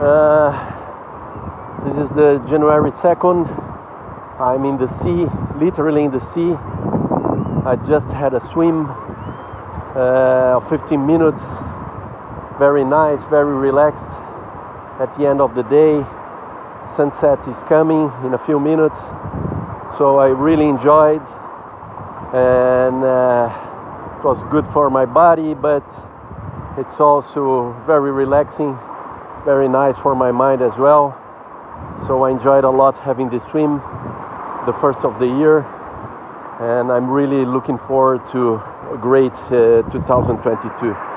Uh, this is the January 2nd. I'm in the sea, literally in the sea. I just had a swim uh, 15 minutes. Very nice, very relaxed. At the end of the day, sunset is coming in a few minutes. So I really enjoyed and uh, it was good for my body, but it's also very relaxing very nice for my mind as well. So I enjoyed a lot having this swim, the first of the year, and I'm really looking forward to a great uh, 2022.